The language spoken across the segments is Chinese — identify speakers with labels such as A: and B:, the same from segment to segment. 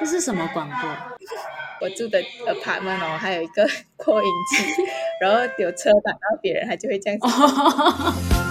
A: 这是什么广播？
B: 我住的 apartment 哦，还有一个 扩音器，然后有车挡到别人，他就会这样子。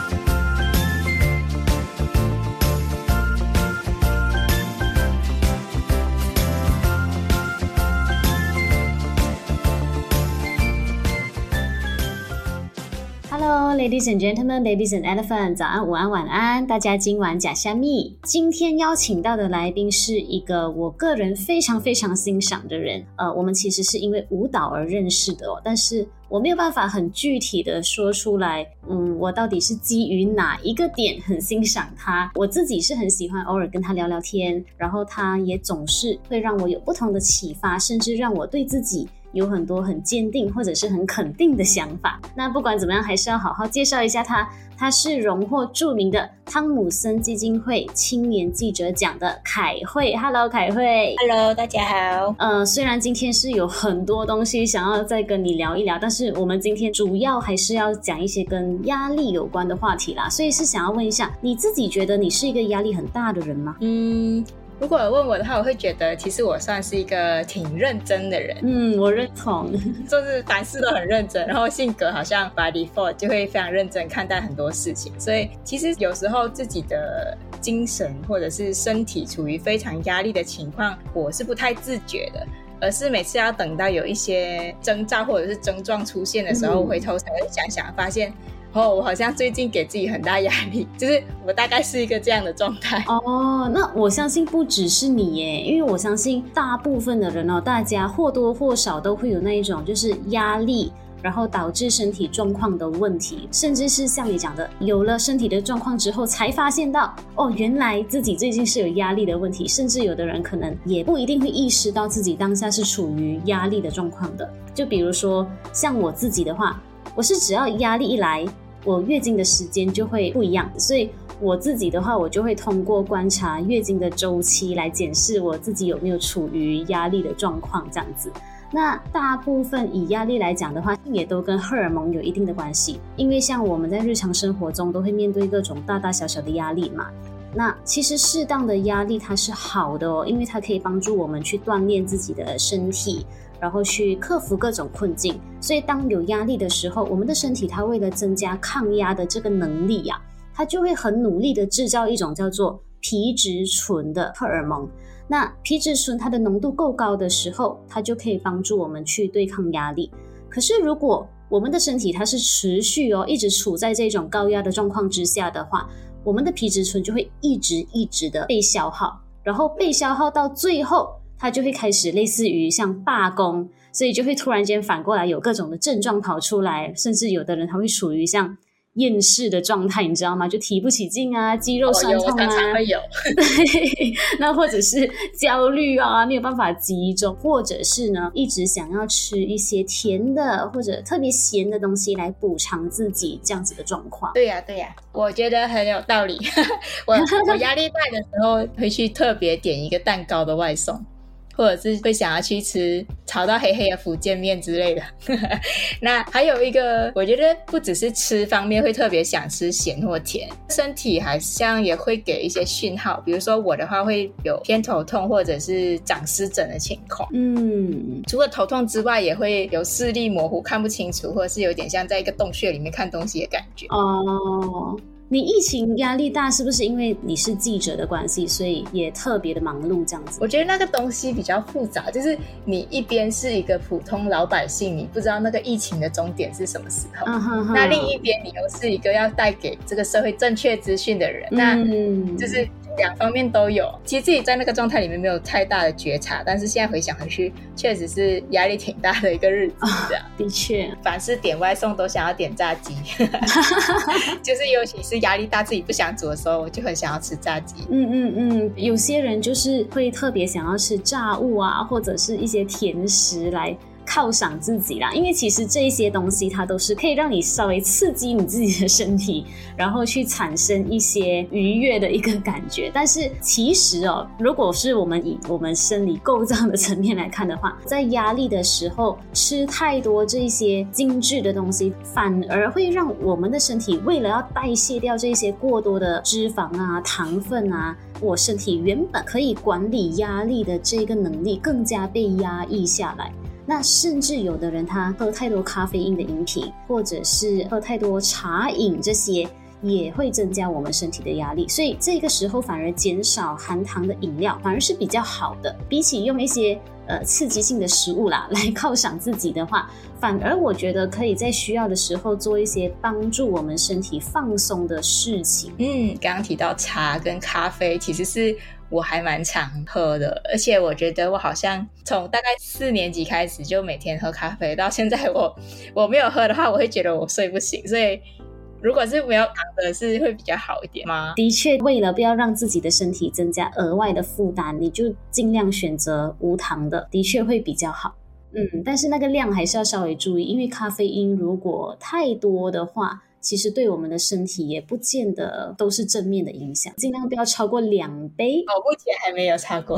A: Ladies and gentlemen，babies and elephants，早安、午安、晚安，大家今晚假虾米。今天邀请到的来宾是一个我个人非常非常欣赏的人。呃，我们其实是因为舞蹈而认识的哦，但是我没有办法很具体的说出来。嗯，我到底是基于哪一个点很欣赏他？我自己是很喜欢偶尔跟他聊聊天，然后他也总是会让我有不同的启发，甚至让我对自己。有很多很坚定或者是很肯定的想法。那不管怎么样，还是要好好介绍一下他。他是荣获著名的汤姆森基金会青年记者奖的凯慧。Hello，凯慧。
B: Hello，大家好。
A: 呃，虽然今天是有很多东西想要再跟你聊一聊，但是我们今天主要还是要讲一些跟压力有关的话题啦。所以是想要问一下，你自己觉得你是一个压力很大的人吗？
B: 嗯。如果问我的话，我会觉得其实我算是一个挺认真的人。
A: 嗯，我认同，
B: 就是凡事都很认真，然后性格好像 by default 就会非常认真看待很多事情。所以其实有时候自己的精神或者是身体处于非常压力的情况，我是不太自觉的，而是每次要等到有一些征兆或者是症状出现的时候，回头才会想想，发现。哦，我好像最近给自己很大压力，就是我大概是一个这样的状态。
A: 哦，那我相信不只是你耶，因为我相信大部分的人哦，大家或多或少都会有那一种就是压力，然后导致身体状况的问题，甚至是像你讲的，有了身体的状况之后，才发现到哦，原来自己最近是有压力的问题，甚至有的人可能也不一定会意识到自己当下是处于压力的状况的。就比如说像我自己的话，我是只要压力一来。我月经的时间就会不一样，所以我自己的话，我就会通过观察月经的周期来检视我自己有没有处于压力的状况，这样子。那大部分以压力来讲的话，也都跟荷尔蒙有一定的关系，因为像我们在日常生活中都会面对各种大大小小的压力嘛。那其实适当的压力它是好的哦，因为它可以帮助我们去锻炼自己的身体。然后去克服各种困境，所以当有压力的时候，我们的身体它为了增加抗压的这个能力呀、啊，它就会很努力的制造一种叫做皮质醇的荷尔蒙。那皮质醇它的浓度够高的时候，它就可以帮助我们去对抗压力。可是如果我们的身体它是持续哦，一直处在这种高压的状况之下的话，我们的皮质醇就会一直一直的被消耗，然后被消耗到最后。它就会开始类似于像罢工，所以就会突然间反过来有各种的症状跑出来，甚至有的人他会处于像厌世的状态，你知道吗？就提不起劲啊，肌肉酸痛啊，
B: 常常会有。
A: 对，那或者是焦虑啊，没有办法集中，或者是呢，一直想要吃一些甜的或者特别咸的东西来补偿自己这样子的状况。
B: 对呀、啊，对呀、啊，我觉得很有道理。我我压力大的时候会去特别点一个蛋糕的外送。或者是会想要去吃炒到黑黑的福建面之类的。那还有一个，我觉得不只是吃方面会特别想吃咸或甜，身体好像也会给一些讯号。比如说我的话会有偏头痛或者是长湿疹的情况。嗯，除了头痛之外，也会有视力模糊、看不清楚，或者是有点像在一个洞穴里面看东西的感觉。
A: 哦。你疫情压力大，是不是因为你是记者的关系，所以也特别的忙碌这样子？
B: 我觉得那个东西比较复杂，就是你一边是一个普通老百姓，你不知道那个疫情的终点是什么时候；嗯、哼哼那另一边你又是一个要带给这个社会正确资讯的人，嗯、那就是。两方面都有，其实自己在那个状态里面没有太大的觉察，但是现在回想回去，确实是压力挺大的一个日子。这样，
A: 的确，
B: 凡是点外送都想要点炸鸡，就是尤其是压力大自己不想煮的时候，我就很想要吃炸鸡。
A: 嗯嗯嗯，有些人就是会特别想要吃炸物啊，或者是一些甜食来犒赏自己啦。因为其实这一些东西它都是可以让你稍微刺激你自己的身体，然后去产生一些愉悦的一个感觉。但是其实哦，如果是我们以我们生理构造的层面来看的话，在压力的时候吃太多这些精致的东西，反而会让我们的身体为了要代谢掉这些过多的脂肪啊、糖分啊。我身体原本可以管理压力的这个能力更加被压抑下来，那甚至有的人他喝太多咖啡因的饮品，或者是喝太多茶饮，这些也会增加我们身体的压力。所以这个时候反而减少含糖的饮料反而是比较好的，比起用一些。呃，刺激性的食物啦，来犒赏自己的话，反而我觉得可以在需要的时候做一些帮助我们身体放松的事情。
B: 嗯，刚刚提到茶跟咖啡，其实是我还蛮常喝的，而且我觉得我好像从大概四年级开始就每天喝咖啡，到现在我 我没有喝的话，我会觉得我睡不醒，所以。如果是没有糖的，是会比较好一点吗？
A: 的确，为了不要让自己的身体增加额外的负担，你就尽量选择无糖的，的确会比较好。嗯，但是那个量还是要稍微注意，因为咖啡因如果太多的话。其实对我们的身体也不见得都是正面的影响，尽量不要超过两杯。
B: 哦，目前还没有超过。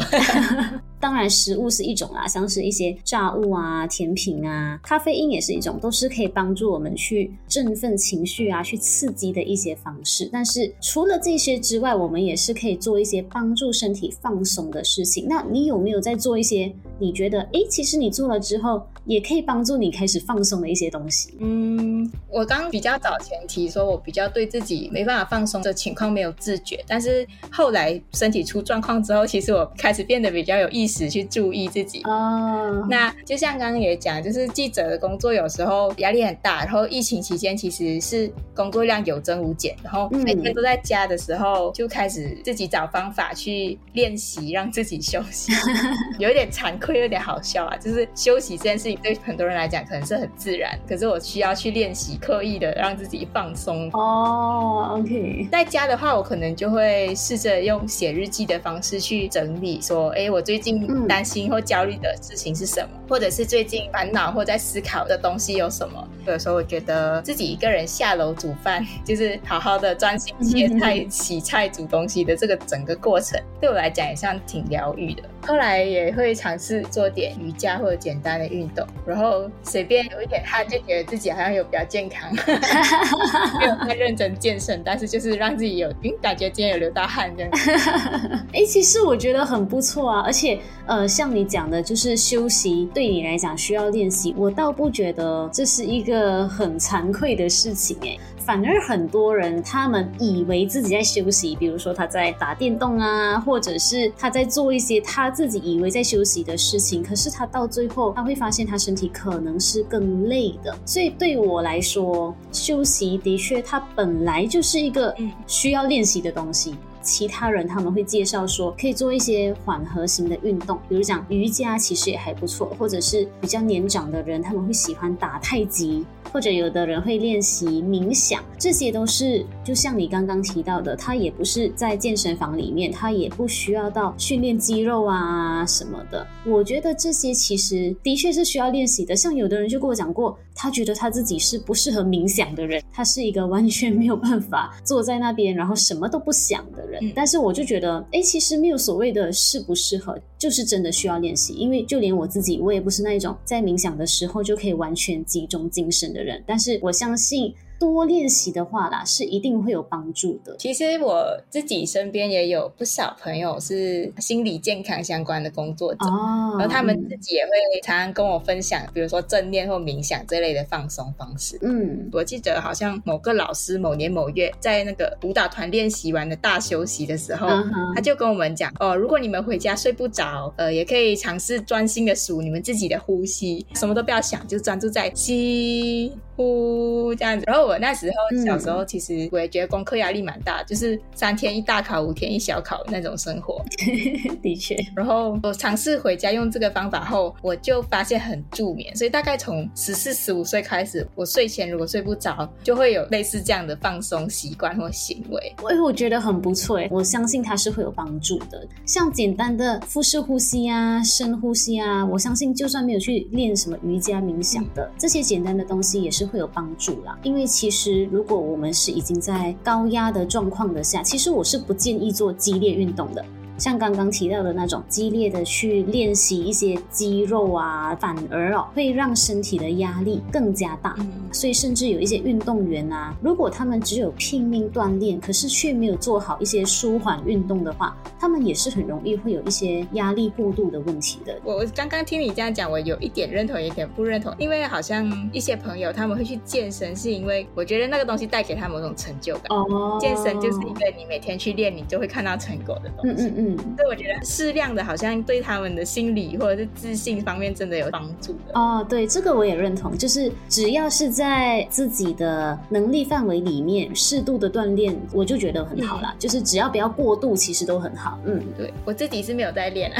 A: 当然，食物是一种啦，像是一些炸物啊、甜品啊，咖啡因也是一种，都是可以帮助我们去振奋情绪啊、去刺激的一些方式。但是除了这些之外，我们也是可以做一些帮助身体放松的事情。那你有没有在做一些你觉得，诶，其实你做了之后也可以帮助你开始放松的一些东西？
B: 嗯，我刚比较早前。提说，我比较对自己没办法放松的情况没有自觉，但是后来身体出状况之后，其实我开始变得比较有意识去注意自己。哦，那就像刚刚也讲，就是记者的工作有时候压力很大，然后疫情期间其实是工作量有增无减，然后每天都在家的时候，就开始自己找方法去练习让自己休息，有一点惭愧，有点好笑啊。就是休息这件事情对很多人来讲可能是很自然，可是我需要去练习，刻意的让自己。放松
A: 哦、oh，OK。
B: 在家的话，我可能就会试着用写日记的方式去整理，说，哎，我最近担心或焦虑的事情是什么，嗯、或者是最近烦恼或在思考的东西有什么。有时候我觉得自己一个人下楼煮饭，就是好好的专心切菜、洗菜、煮东西的这个整个过程，对我来讲也算挺疗愈的。后来也会尝试做点瑜伽或者简单的运动，然后随便有一点汗，就觉得自己好像有比较健康。没有太认真健身，但是就是让自己有，嗯，感觉今天有流到汗这样。
A: 哎，其实我觉得很不错啊，而且呃，像你讲的，就是休息对你来讲需要练习，我倒不觉得这是一个很惭愧的事情哎。反而很多人他们以为自己在休息，比如说他在打电动啊，或者是他在做一些他自己以为在休息的事情，可是他到最后他会发现他身体可能是更累的。所以对我来说，休息的确它本来就是一个需要练习的东西。其他人他们会介绍说，可以做一些缓和型的运动，比如讲瑜伽，其实也还不错，或者是比较年长的人他们会喜欢打太极。或者有的人会练习冥想，这些都是就像你刚刚提到的，他也不是在健身房里面，他也不需要到训练肌肉啊什么的。我觉得这些其实的确是需要练习的。像有的人就跟我讲过，他觉得他自己是不适合冥想的人，他是一个完全没有办法坐在那边然后什么都不想的人。但是我就觉得，哎，其实没有所谓的适不适合，就是真的需要练习。因为就连我自己，我也不是那一种在冥想的时候就可以完全集中精神的人。人，但是我相信。多练习的话啦，是一定会有帮助的。
B: 其实我自己身边也有不少朋友是心理健康相关的工作者，哦、然后他们自己也会常常跟我分享，比如说正念或冥想这类的放松方式。嗯，我记得好像某个老师某年某月在那个舞蹈团练习完的大休息的时候，嗯、他就跟我们讲哦，如果你们回家睡不着，呃，也可以尝试专心的数你们自己的呼吸，什么都不要想，就专注在吸。呼这样子。然后我那时候小时候其实我也觉得功课压力蛮大，就是三天一大考，五天一小考那种生活。
A: 的确。
B: 然后我尝试回家用这个方法后，我就发现很助眠。所以大概从十四、十五岁开始，我睡前如果睡不着，就会有类似这样的放松习惯或行为。
A: 哎，我觉得很不错，我相信它是会有帮助的。像简单的腹式呼吸啊、深呼吸啊，我相信就算没有去练什么瑜伽冥想的，嗯、这些简单的东西也是会有帮助啦。因为其实如果我们是已经在高压的状况的下，其实我是不建议做激烈运动的。像刚刚提到的那种激烈的去练习一些肌肉啊，反而哦会让身体的压力更加大。嗯。所以甚至有一些运动员啊，如果他们只有拼命锻炼，可是却没有做好一些舒缓运动的话，他们也是很容易会有一些压力过度的问题的。
B: 我刚刚听你这样讲，我有一点认同，有一点不认同。因为好像一些朋友他们会去健身，是因为我觉得那个东西带给他某种成就感。哦。健身就是一个你每天去练，你就会看到成果的东西。嗯嗯嗯。所以我觉得适量的，好像对他们的心理或者是自信方面真的有帮助的。
A: 哦，对，这个我也认同。就是只要是在自己的能力范围里面，适度的锻炼，我就觉得很好啦。嗯、就是只要不要过度，其实都很好。嗯，
B: 对，我自己是没有在练。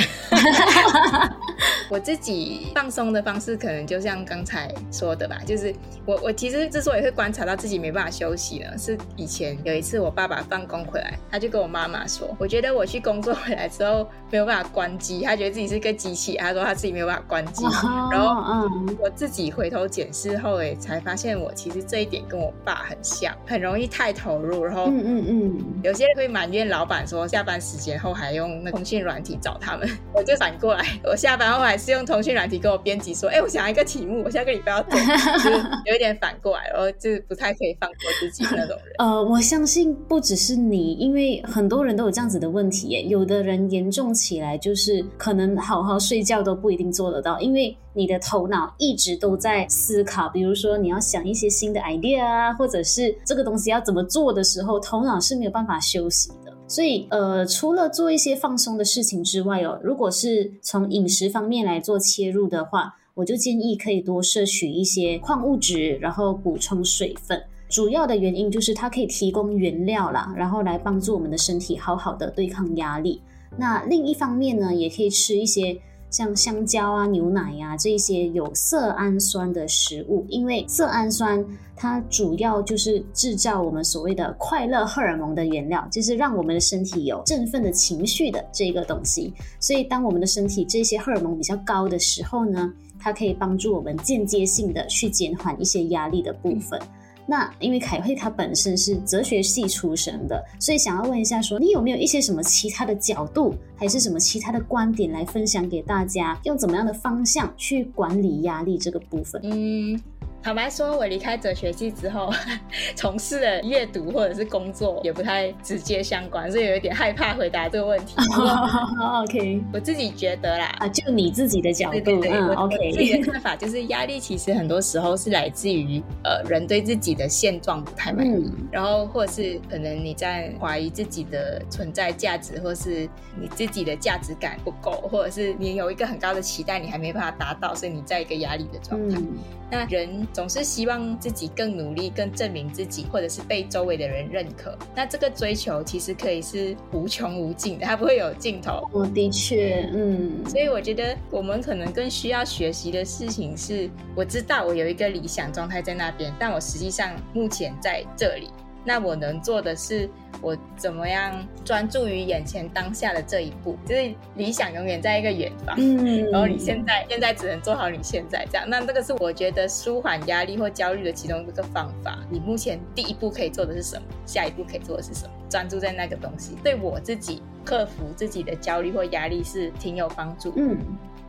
B: 我自己放松的方式，可能就像刚才说的吧，就是我我其实之所以会观察到自己没办法休息呢，是以前有一次我爸爸放工回来，他就跟我妈妈说，我觉得我去工作回来之后没有办法关机，他觉得自己是个机器，他说他自己没有办法关机，然后我自己回头检视后，哎，才发现我其实这一点跟我爸很像，很容易太投入，然后嗯嗯嗯，有些人会埋怨老板说下班时间后还用那通讯软体找他们，我就反过来，我下班然后我还是用通讯软体跟我编辑说，哎，我想要一个题目，我下个礼拜要做，就有一点反过来，然后就是不太可以放过自己那种人。
A: 呃，我相信不只是你，因为很多人都有这样子的问题耶，有的人严重起来就是可能好好睡觉都不一定做得到，因为你的头脑一直都在思考，比如说你要想一些新的 idea 啊，或者是这个东西要怎么做的时候，头脑是没有办法休息的。所以，呃，除了做一些放松的事情之外哦，如果是从饮食方面来做切入的话，我就建议可以多摄取一些矿物质，然后补充水分。主要的原因就是它可以提供原料啦，然后来帮助我们的身体好好的对抗压力。那另一方面呢，也可以吃一些。像香蕉啊、牛奶呀、啊、这些有色氨酸的食物，因为色氨酸它主要就是制造我们所谓的快乐荷尔蒙的原料，就是让我们的身体有振奋的情绪的这个东西。所以，当我们的身体这些荷尔蒙比较高的时候呢，它可以帮助我们间接性的去减缓一些压力的部分。那因为凯慧她本身是哲学系出身的，所以想要问一下说，说你有没有一些什么其他的角度，还是什么其他的观点来分享给大家，用怎么样的方向去管理压力这个部分？
B: 嗯。坦白说，我离开哲学系之后，从事的阅读或者是工作也不太直接相关，所以有一点害怕回答这个问题。
A: OK，
B: 我自己觉得啦，
A: 啊，就你自己的角度，对对对，
B: 嗯
A: ，OK，
B: 我自己的看法就是，压力其实很多时候是来自于呃人对自己的现状不太满意，嗯，然后或者是可能你在怀疑自己的存在价值，或是你自己的价值感不够，或者是你有一个很高的期待，你还没办法达到，所以你在一个压力的状态。嗯那人总是希望自己更努力、更证明自己，或者是被周围的人认可。那这个追求其实可以是无穷无尽的，它不会有尽头。
A: 我的确，嗯。
B: 所以我觉得我们可能更需要学习的事情是：我知道我有一个理想状态在那边，但我实际上目前在这里。那我能做的是，我怎么样专注于眼前当下的这一步？就是理想永远在一个远方，嗯，然后你现在现在只能做好你现在这样。那这个是我觉得舒缓压力或焦虑的其中一个方法。你目前第一步可以做的是什么？下一步可以做的是什么？专注在那个东西，对我自己克服自己的焦虑或压力是挺有帮助。嗯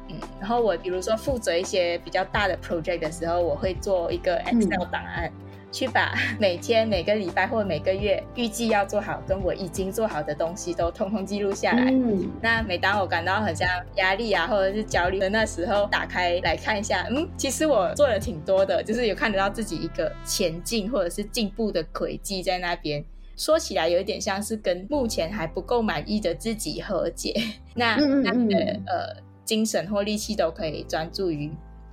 B: 嗯。然后我比如说负责一些比较大的 project 的时候，我会做一个 Excel 档案。嗯去把 每天、每个礼拜或每个月预计要做好跟我已经做好的东西都通通记录下来。嗯，那每当我感到很像压力啊，或者是焦虑的那时候，打开来看一下，嗯，其实我做了挺多的，就是有看得到自己一个前进或者是进步的轨迹在那边。说起来有一点像是跟目前还不够满意的自己和解。那那你的呃精神或力气都可以专注于。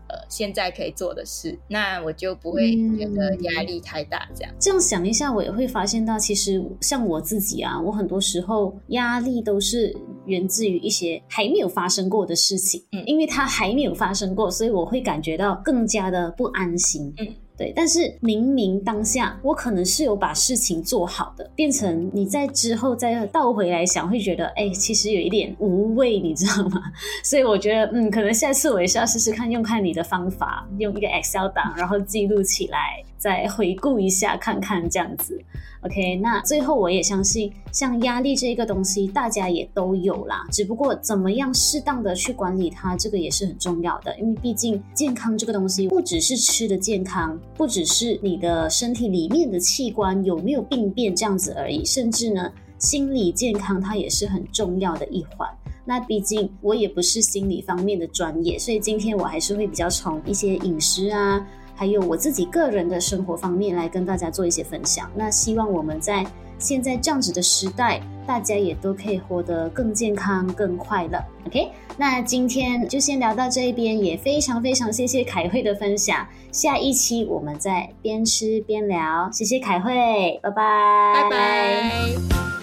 B: 呃现在可以做的事，那我就不会觉得压力太大。这样、嗯、
A: 这样想一下，我也会发现到，其实像我自己啊，我很多时候压力都是源自于一些还没有发生过的事情，嗯，因为它还没有发生过，所以我会感觉到更加的不安心，嗯。对，但是明明当下我可能是有把事情做好的，变成你在之后再倒回来想，会觉得哎，其实有一点无味，你知道吗？所以我觉得，嗯，可能下次我也是要试试看，用看你的方法，用一个 Excel 档，然后记录起来，再回顾一下，看看这样子。OK，那最后我也相信，像压力这个东西，大家也都有啦，只不过怎么样适当的去管理它，这个也是很重要的。因为毕竟健康这个东西，不只是吃的健康，不只是你的身体里面的器官有没有病变这样子而已，甚至呢，心理健康它也是很重要的一环。那毕竟我也不是心理方面的专业，所以今天我还是会比较从一些饮食啊。还有我自己个人的生活方面来跟大家做一些分享。那希望我们在现在这样子的时代，大家也都可以活得更健康、更快乐。OK，那今天就先聊到这一边，也非常非常谢谢凯慧的分享。下一期我们再边吃边聊，谢谢凯慧，拜拜，
B: 拜拜。